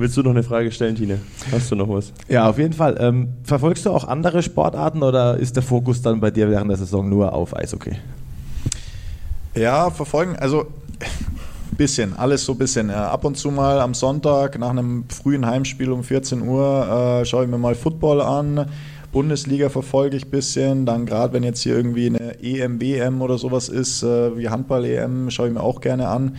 Willst du noch eine Frage stellen, Tine? Hast du noch was? Ja, auf jeden Fall. Ähm, verfolgst du auch andere Sportarten oder ist der Fokus dann bei dir während der Saison nur auf Eishockey? Ja, verfolgen, also bisschen, alles so ein bisschen. Ab und zu mal am Sonntag nach einem frühen Heimspiel um 14 Uhr äh, schaue ich mir mal Football an. Bundesliga verfolge ich ein bisschen. Dann gerade wenn jetzt hier irgendwie eine EM, WM oder sowas ist, äh, wie Handball-EM, schaue ich mir auch gerne an.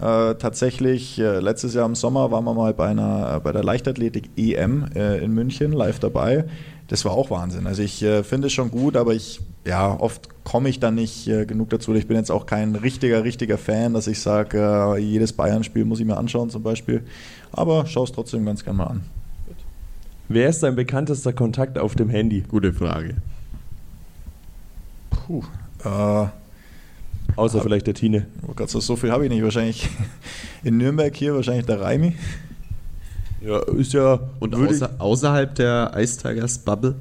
Äh, tatsächlich, äh, letztes Jahr im Sommer waren wir mal bei, einer, bei der Leichtathletik EM äh, in München live dabei. Das war auch Wahnsinn. Also ich äh, finde es schon gut, aber ich, ja, oft komme ich dann nicht äh, genug dazu. Ich bin jetzt auch kein richtiger, richtiger Fan, dass ich sage, äh, jedes Bayern-Spiel muss ich mir anschauen zum Beispiel. Aber schau es trotzdem ganz gerne mal an. Wer ist dein bekanntester Kontakt auf dem Handy? Gute Frage. Puh. Äh, Außer vielleicht der Tine. Oh Gott, so, so viel habe ich nicht. Wahrscheinlich in Nürnberg hier, wahrscheinlich der Raimi. Ja, ist ja. Und würde außer, außerhalb der Ice Tigers Bubble?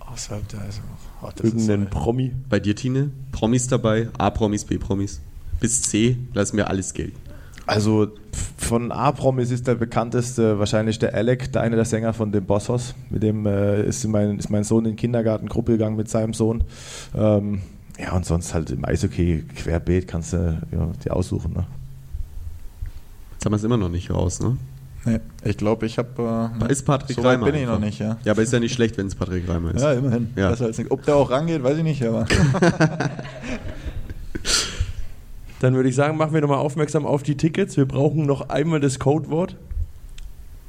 Außerhalb der also, oh, ich irgendeinen Promi. Bei dir, Tine? Promis dabei? A-Promis, B-Promis? Bis C, lass mir alles gelten. Also von A-Promis ist der bekannteste wahrscheinlich der Alec, der eine der Sänger von dem Bossos. Mit dem äh, ist, mein, ist mein Sohn in die Kindergartengruppe gegangen mit seinem Sohn. Ähm, ja, und sonst halt im Eishockey querbeet kannst du ja, dir aussuchen. Ne? Jetzt haben wir es immer noch nicht raus, ne? Nee, ich glaube, ich habe. Da ist Patrick so weit Reimer bin ich einfach. noch nicht, ja. Ja, aber ist ja nicht schlecht, wenn es Patrick Reimer ist. Ja, immerhin. Ja. Besser als nicht. Ob der auch rangeht, weiß ich nicht, aber. Dann würde ich sagen, machen wir nochmal aufmerksam auf die Tickets. Wir brauchen noch einmal das Codewort.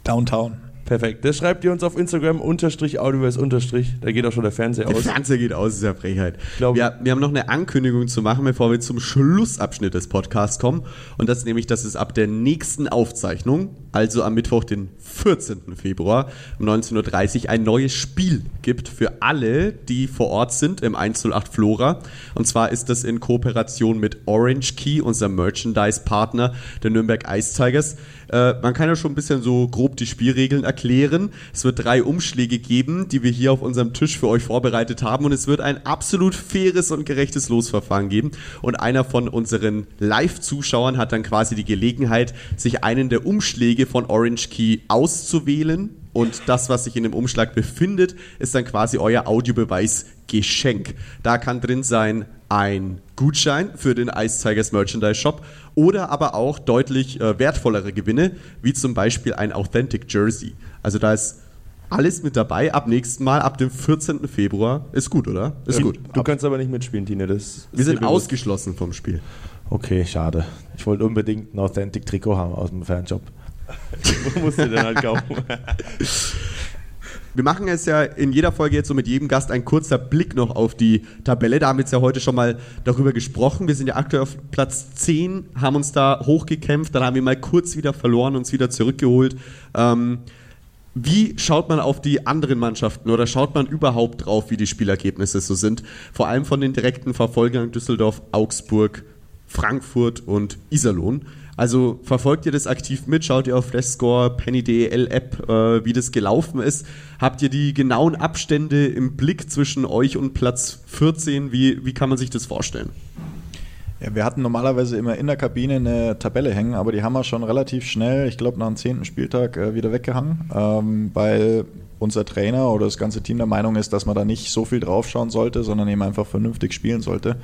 Downtown. Perfekt. Das schreibt ihr uns auf Instagram unterstrich Audioverse unterstrich. Da geht auch schon der Fernseher Der aus. Fernseher geht aus, ist ja Frechheit. glaub- wir, wir haben noch eine Ankündigung zu machen, bevor wir zum Schlussabschnitt des Podcasts kommen. Und das ist nämlich, dass es ab der nächsten Aufzeichnung, also am Mittwoch, den 14. Februar um 19.30 Uhr, ein neues Spiel gibt für alle, die vor Ort sind im 108 Flora. Und zwar ist das in Kooperation mit Orange Key, unserem Merchandise-Partner der Nürnberg Ice Tigers. Äh, man kann ja schon ein bisschen so grob die Spielregeln erklären. Es wird drei Umschläge geben, die wir hier auf unserem Tisch für euch vorbereitet haben. Und es wird ein absolut faires und gerechtes Losverfahren geben. Und einer von unseren Live-Zuschauern hat dann quasi die Gelegenheit, sich einen der Umschläge von Orange Key auszuwählen. Und das, was sich in dem Umschlag befindet, ist dann quasi euer Audiobeweis-Geschenk. Da kann drin sein ein Gutschein für den Ice Tigers Merchandise Shop oder aber auch deutlich äh, wertvollere Gewinne, wie zum Beispiel ein Authentic Jersey. Also da ist alles mit dabei. Ab nächsten Mal, ab dem 14. Februar. Ist gut, oder? Ist gut. Du kannst aber nicht mitspielen, Tine. Das Wir sind bewusst. ausgeschlossen vom Spiel. Okay, schade. Ich wollte unbedingt ein Authentic-Trikot haben aus dem Fernjob. Musste dann halt kaufen. Wir machen es ja in jeder Folge jetzt so mit jedem Gast ein kurzer Blick noch auf die Tabelle. Da haben wir jetzt ja heute schon mal darüber gesprochen. Wir sind ja aktuell auf Platz 10, haben uns da hochgekämpft, dann haben wir mal kurz wieder verloren, uns wieder zurückgeholt. Ähm, wie schaut man auf die anderen Mannschaften oder schaut man überhaupt drauf, wie die Spielergebnisse so sind? Vor allem von den direkten Verfolgern Düsseldorf, Augsburg, Frankfurt und Iserlohn. Also verfolgt ihr das aktiv mit? Schaut ihr auf Flashscore, Penny.del App, äh, wie das gelaufen ist? Habt ihr die genauen Abstände im Blick zwischen euch und Platz 14? Wie, wie kann man sich das vorstellen? Ja, wir hatten normalerweise immer in der Kabine eine Tabelle hängen, aber die haben wir schon relativ schnell, ich glaube nach dem zehnten Spieltag, äh, wieder weggehangen, ähm, weil unser Trainer oder das ganze Team der Meinung ist, dass man da nicht so viel draufschauen sollte, sondern eben einfach vernünftig spielen sollte.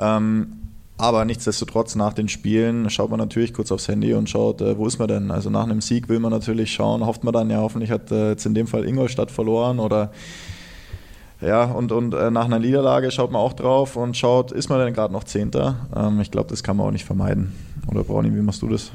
Ähm, aber nichtsdestotrotz, nach den Spielen schaut man natürlich kurz aufs Handy und schaut, äh, wo ist man denn? Also nach einem Sieg will man natürlich schauen, hofft man dann ja, hoffentlich hat äh, jetzt in dem Fall Ingolstadt verloren oder ja, und, und äh, nach einer Niederlage schaut man auch drauf und schaut, ist man denn gerade noch Zehnter? Ähm, ich glaube, das kann man auch nicht vermeiden. Oder Brownie, wie machst du das?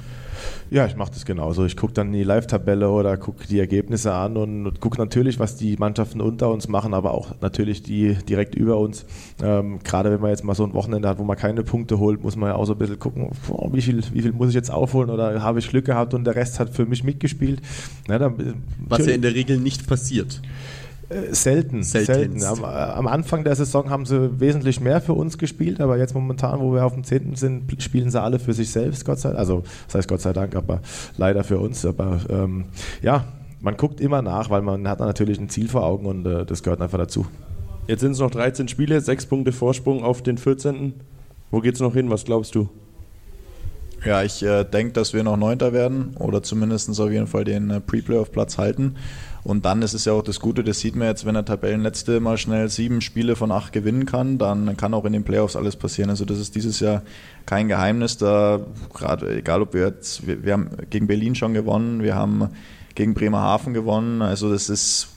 Ja, ich mache das genauso. Ich gucke dann die Live-Tabelle oder gucke die Ergebnisse an und, und gucke natürlich, was die Mannschaften unter uns machen, aber auch natürlich die direkt über uns. Ähm, Gerade wenn man jetzt mal so ein Wochenende hat, wo man keine Punkte holt, muss man ja auch so ein bisschen gucken, boah, wie, viel, wie viel muss ich jetzt aufholen oder habe ich Glück gehabt und der Rest hat für mich mitgespielt. Ja, dann, Was ja in der Regel nicht passiert. Äh, selten, selten. Am, äh, am, Anfang der Saison haben sie wesentlich mehr für uns gespielt, aber jetzt momentan, wo wir auf dem 10. sind, spielen sie alle für sich selbst, Gott sei Dank. Also, das heißt Gott sei Dank, aber leider für uns. Aber ähm, ja, man guckt immer nach, weil man hat natürlich ein Ziel vor Augen und äh, das gehört einfach dazu. Jetzt sind es noch 13 Spiele, 6 Punkte Vorsprung auf den 14. Wo geht es noch hin? Was glaubst du? Ja, ich äh, denke, dass wir noch Neunter werden oder zumindest auf jeden Fall den äh, Pre-Playoff-Platz halten. Und dann ist es ja auch das Gute, das sieht man jetzt, wenn der Tabellenletzte mal schnell sieben Spiele von acht gewinnen kann, dann kann auch in den Playoffs alles passieren. Also das ist dieses Jahr kein Geheimnis. Da gerade egal, ob wir jetzt, wir, wir haben gegen Berlin schon gewonnen, wir haben gegen Bremerhaven gewonnen. Also das ist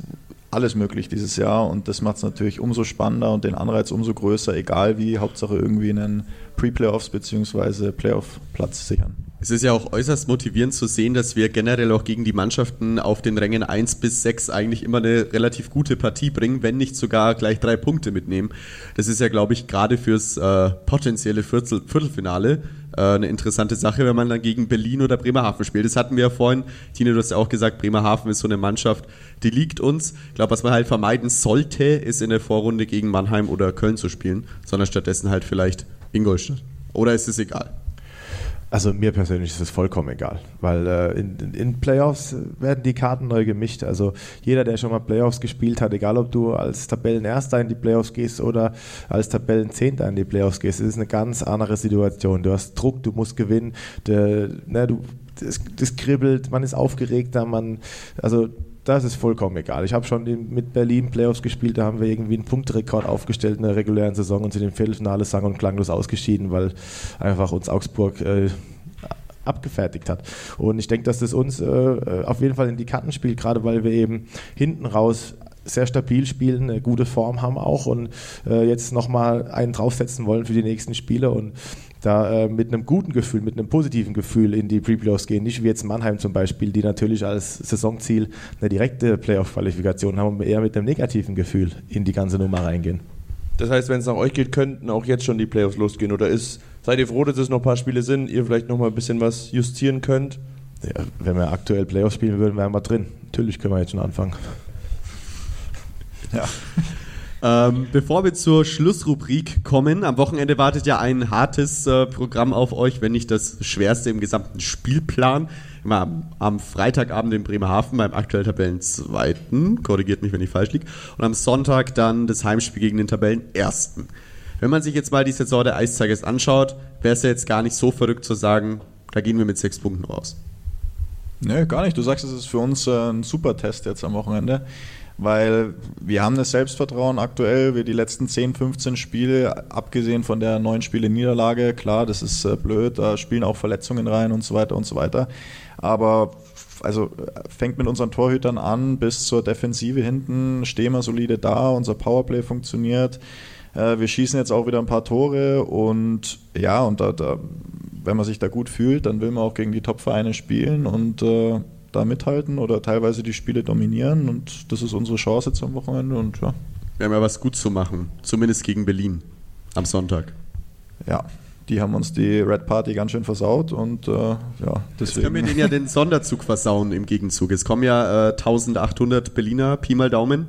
alles möglich dieses Jahr und das macht es natürlich umso spannender und den Anreiz umso größer, egal wie, Hauptsache irgendwie einen Pre-Playoffs bzw. Playoff-Platz sichern. Es ist ja auch äußerst motivierend zu sehen, dass wir generell auch gegen die Mannschaften auf den Rängen 1 bis 6 eigentlich immer eine relativ gute Partie bringen, wenn nicht sogar gleich drei Punkte mitnehmen. Das ist ja, glaube ich, gerade fürs äh, potenzielle Viertel Viertelfinale äh, eine interessante Sache, wenn man dann gegen Berlin oder Bremerhaven spielt. Das hatten wir ja vorhin. Tine, du hast ja auch gesagt, Bremerhaven ist so eine Mannschaft, die liegt uns. Ich glaube, was man halt vermeiden sollte, ist in der Vorrunde gegen Mannheim oder Köln zu spielen, sondern stattdessen halt vielleicht Ingolstadt. Oder ist es egal? Also mir persönlich ist es vollkommen egal, weil äh, in, in, Playoffs werden die Karten neu gemischt. Also jeder, der schon mal Playoffs gespielt hat, egal ob du als Tabellenerster in die Playoffs gehst oder als Tabellenzehnter in die Playoffs gehst, ist eine ganz andere Situation. Du hast Druck, du musst gewinnen, de, ne, du, das, das kribbelt, man ist aufgeregter, man, also das ist vollkommen egal. Ich habe schon mit Berlin Playoffs gespielt, da haben wir irgendwie einen Punkterekord aufgestellt in der regulären Saison und sind im Viertelfinale sang- und klanglos ausgeschieden, weil einfach uns Augsburg äh, abgefertigt hat. Und ich denke, dass das uns äh, auf jeden Fall in die Karten spielt, gerade weil wir eben hinten raus sehr stabil spielen, eine gute Form haben auch und äh, jetzt nochmal einen draufsetzen wollen für die nächsten Spiele und da äh, mit einem guten Gefühl, mit einem positiven Gefühl in die Pre-Playoffs gehen. Nicht wie jetzt Mannheim zum Beispiel, die natürlich als Saisonziel eine direkte Playoff-Qualifikation haben und eher mit einem negativen Gefühl in die ganze Nummer reingehen. Das heißt, wenn es nach euch geht, könnten auch jetzt schon die Playoffs losgehen oder ist, seid ihr froh, dass es noch ein paar Spiele sind, ihr vielleicht noch mal ein bisschen was justieren könnt? Ja, wenn wir aktuell Playoffs spielen würden, wären wir drin. Natürlich können wir jetzt schon anfangen. Ja. Ähm, bevor wir zur Schlussrubrik kommen, am Wochenende wartet ja ein hartes äh, Programm auf euch, wenn nicht das schwerste im gesamten Spielplan. Am, am Freitagabend in Bremerhaven beim aktuell Tabellenzweiten, korrigiert mich, wenn ich falsch liege, und am Sonntag dann das Heimspiel gegen den Tabellenersten. Wenn man sich jetzt mal die Saison der Eiszeigers anschaut, wäre es ja jetzt gar nicht so verrückt zu sagen, da gehen wir mit sechs Punkten raus. Nö, gar nicht. Du sagst, es ist für uns äh, ein super Test jetzt am Wochenende weil wir haben das Selbstvertrauen aktuell, wir die letzten 10, 15 Spiele, abgesehen von der neun Spiele Niederlage, klar, das ist äh, blöd, da spielen auch Verletzungen rein und so weiter und so weiter. Aber also fängt mit unseren Torhütern an, bis zur Defensive hinten stehen wir solide da, unser Powerplay funktioniert. Äh, wir schießen jetzt auch wieder ein paar Tore und ja, und da, da, wenn man sich da gut fühlt, dann will man auch gegen die Top-Vereine spielen und äh, da mithalten oder teilweise die Spiele dominieren und das ist unsere Chance jetzt am Wochenende und ja. Wir haben ja was gut zu machen, zumindest gegen Berlin am Sonntag. Ja, die haben uns die Red Party ganz schön versaut und äh, ja, deswegen. Jetzt können wir denen ja den Sonderzug versauen im Gegenzug. Es kommen ja äh, 1800 Berliner, Pi mal Daumen.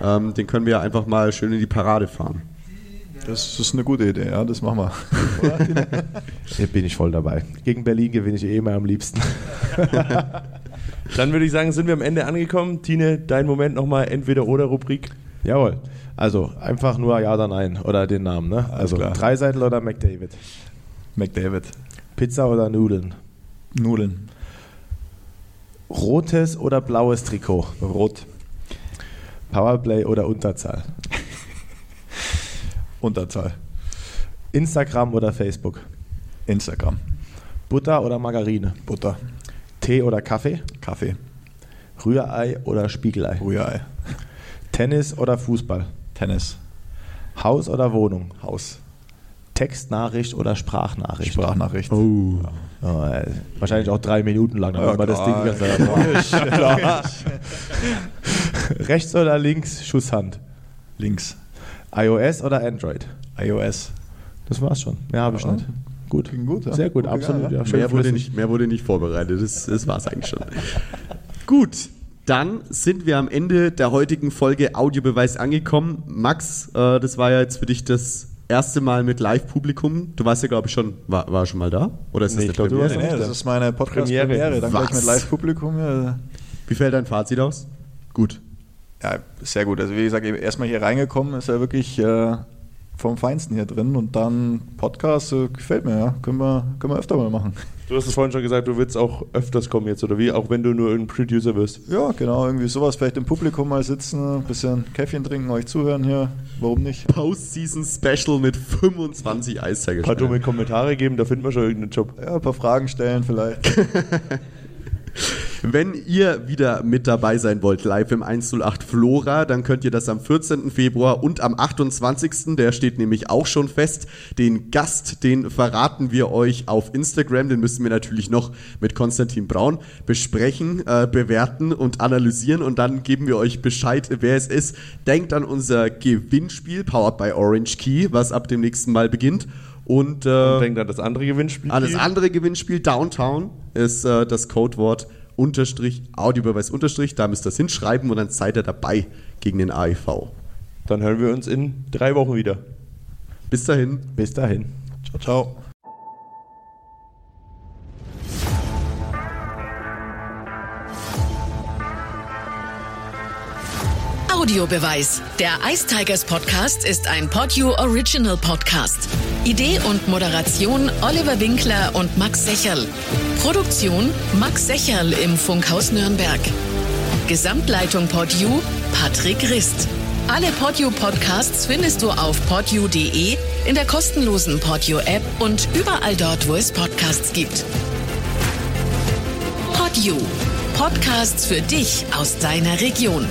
Ähm, den können wir einfach mal schön in die Parade fahren. Das ist eine gute Idee, ja, das machen wir. Hier bin ich voll dabei. Gegen Berlin gewinne ich eh immer am liebsten. Dann würde ich sagen, sind wir am Ende angekommen. Tine, dein Moment nochmal Entweder-Oder-Rubrik. Jawohl. Also einfach nur Ja oder Nein oder den Namen, ne? Also. Dreiseitel oder McDavid? McDavid. Pizza oder Nudeln? Nudeln. Rotes oder blaues Trikot? Rot. Powerplay oder Unterzahl? Unterzahl. Instagram oder Facebook? Instagram. Butter oder Margarine? Butter. Tee oder Kaffee? Kaffee. Rührei oder Spiegelei? Rührei. Tennis oder Fußball? Tennis. Haus oder Wohnung? Haus. Textnachricht oder Sprachnachricht? Sprachnachricht. Oh. Oh, äh, wahrscheinlich auch drei Minuten lang, Ja, damit man das Ding klar. die ganze Zeit hat. Rechts oder links Schusshand? Links. iOS oder Android? iOS. Das war's schon. Mehr habe ich Ja. nicht. Gut. Ging gut, ja. Sehr gut, Gut absolut. gegangen, Ja, Mehr wurde, nicht, mehr wurde nicht vorbereitet. Das, das war es eigentlich schon. Gut, dann sind wir am Ende der heutigen Folge Audiobeweis angekommen. Max, äh, das war ja jetzt für dich das erste Mal mit Live-Publikum. Du warst ja, glaube ich, schon, war, war schon mal da? Oder ist Nee, das ich glaub, du Premiere? warst Nee, nicht das da. ist meine Premiere. Podcast-Premiere. Dann gleich Was? mit Live-Publikum. Ja. Wie fällt dein Fazit aus? Gut. ja, sehr gut. Also wie gesagt, erstmal hier reingekommen, ist ja wirklich äh, vom Feinsten hier drin. Und dann Podcast, äh, gefällt mir, ja. Können wir, können wir öfter mal machen. Du hast es vorhin schon gesagt, du willst auch öfters kommen jetzt, oder wie? Auch wenn du nur ein Producer wirst. Ja, genau, irgendwie sowas. Vielleicht im Publikum mal sitzen, ein bisschen Käffchen trinken, euch zuhören hier. Warum nicht? Postseason Special mit 25 Ein paar dumme Kommentare geben, da finden wir schon irgendeinen Job. Ja, ein paar Fragen stellen vielleicht. Wenn ihr wieder mit dabei sein wollt, live im 108 Flora, dann könnt ihr das am 14. Februar und am 28. Der steht nämlich auch schon fest. Den Gast, den verraten wir euch auf Instagram. Den müssen wir natürlich noch mit Konstantin Braun besprechen, äh, bewerten und analysieren. Und dann geben wir euch Bescheid, wer es ist. Denkt an unser Gewinnspiel, powered by Orange Key, was ab dem nächsten Mal beginnt. Und, äh, Und denk an das andere Gewinnspiel. alles andere Gewinnspiel Downtown ist äh, das Codewort unterstrich Audiobeweis unterstrich. Da müsst ihr das hinschreiben und dann seid ihr dabei gegen den AIV. Dann hören wir uns in drei Wochen wieder. Bis dahin. Bis dahin. Ciao, ciao. Audiobeweis. Der Ice Tigers Podcast ist ein Podio Original Podcast. Idee und Moderation Oliver Winkler und Max Secherl. Produktion Max Secherl im Funkhaus Nürnberg. Gesamtleitung Podio Patrick Rist. Alle Podio Podcasts findest du auf podio.de, in der kostenlosen Podio App und überall dort, wo es Podcasts gibt. Podio. Podcasts für dich aus deiner Region.